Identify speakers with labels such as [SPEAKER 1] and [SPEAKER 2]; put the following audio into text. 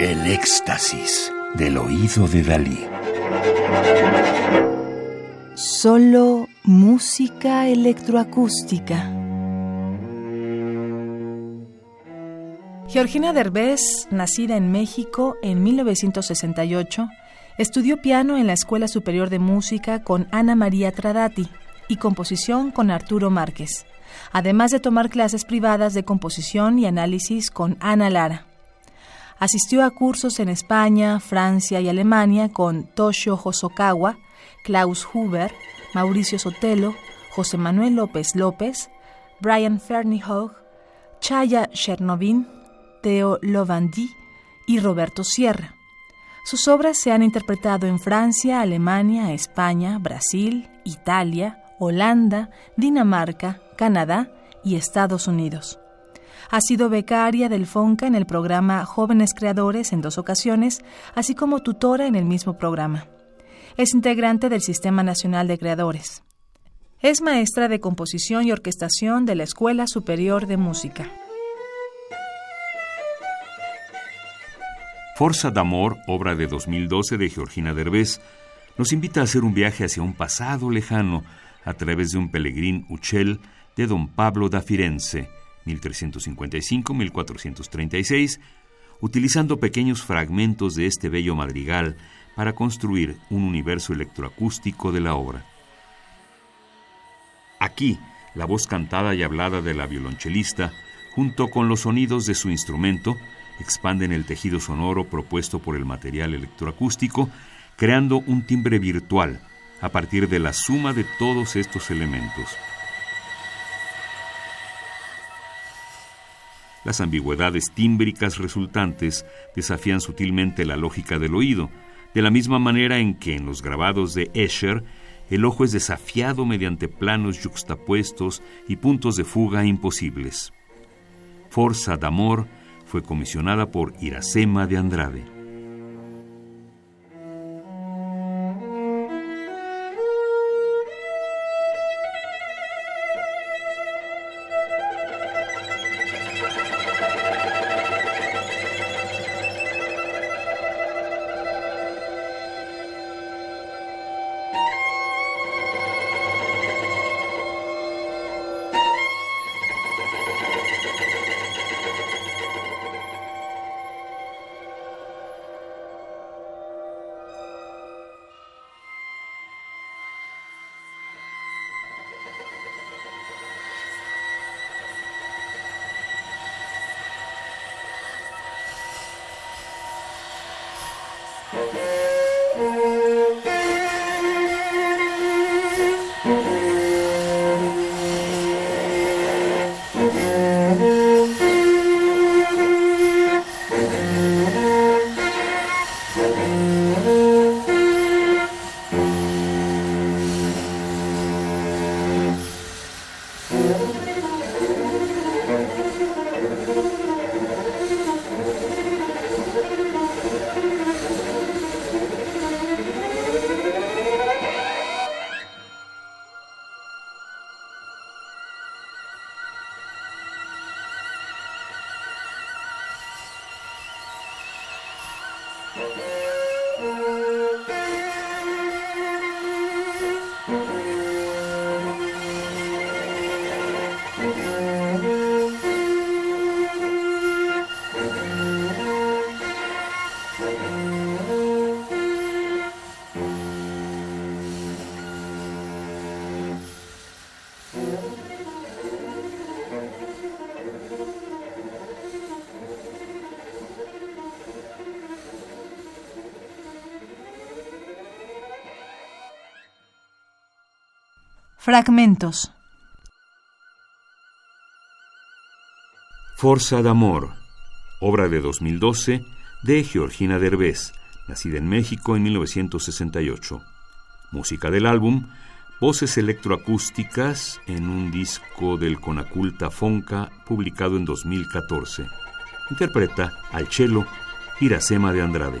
[SPEAKER 1] El éxtasis del oído de Dalí.
[SPEAKER 2] Solo música electroacústica. Georgina Derbez, nacida en México en 1968, estudió piano en la Escuela Superior de Música con Ana María Tradati y composición con Arturo Márquez, además de tomar clases privadas de composición y análisis con Ana Lara. Asistió a cursos en España, Francia y Alemania con Toshio Hosokawa, Klaus Huber, Mauricio Sotelo, José Manuel López López, Brian Ferneyhough, Chaya Chernovin, Theo Lovandi y Roberto Sierra. Sus obras se han interpretado en Francia, Alemania, España, Brasil, Italia, Holanda, Dinamarca, Canadá y Estados Unidos. Ha sido becaria del FONCA en el programa Jóvenes Creadores en dos ocasiones, así como tutora en el mismo programa. Es integrante del Sistema Nacional de Creadores. Es maestra de composición y orquestación de la Escuela Superior de Música.
[SPEAKER 3] Forza d'Amor, obra de 2012 de Georgina Derbez, nos invita a hacer un viaje hacia un pasado lejano a través de un pelegrín Uchel de don Pablo da Firenze, 1355-1436, utilizando pequeños fragmentos de este bello madrigal para construir un universo electroacústico de la obra. Aquí, la voz cantada y hablada de la violonchelista, junto con los sonidos de su instrumento, expanden el tejido sonoro propuesto por el material electroacústico, creando un timbre virtual a partir de la suma de todos estos elementos. Las ambigüedades tímbricas resultantes desafían sutilmente la lógica del oído, de la misma manera en que en los grabados de Escher el ojo es desafiado mediante planos yuxtapuestos y puntos de fuga imposibles. Forza d'Amor fue comisionada por Iracema de Andrade. Thank mm -hmm. you. Thank you.
[SPEAKER 2] Fragmentos.
[SPEAKER 3] Forza d'Amor, obra de 2012 de Georgina Derbez, nacida en México en 1968. Música del álbum, voces electroacústicas en un disco del Conaculta Fonca publicado en 2014. Interpreta al cello Iracema de Andrade.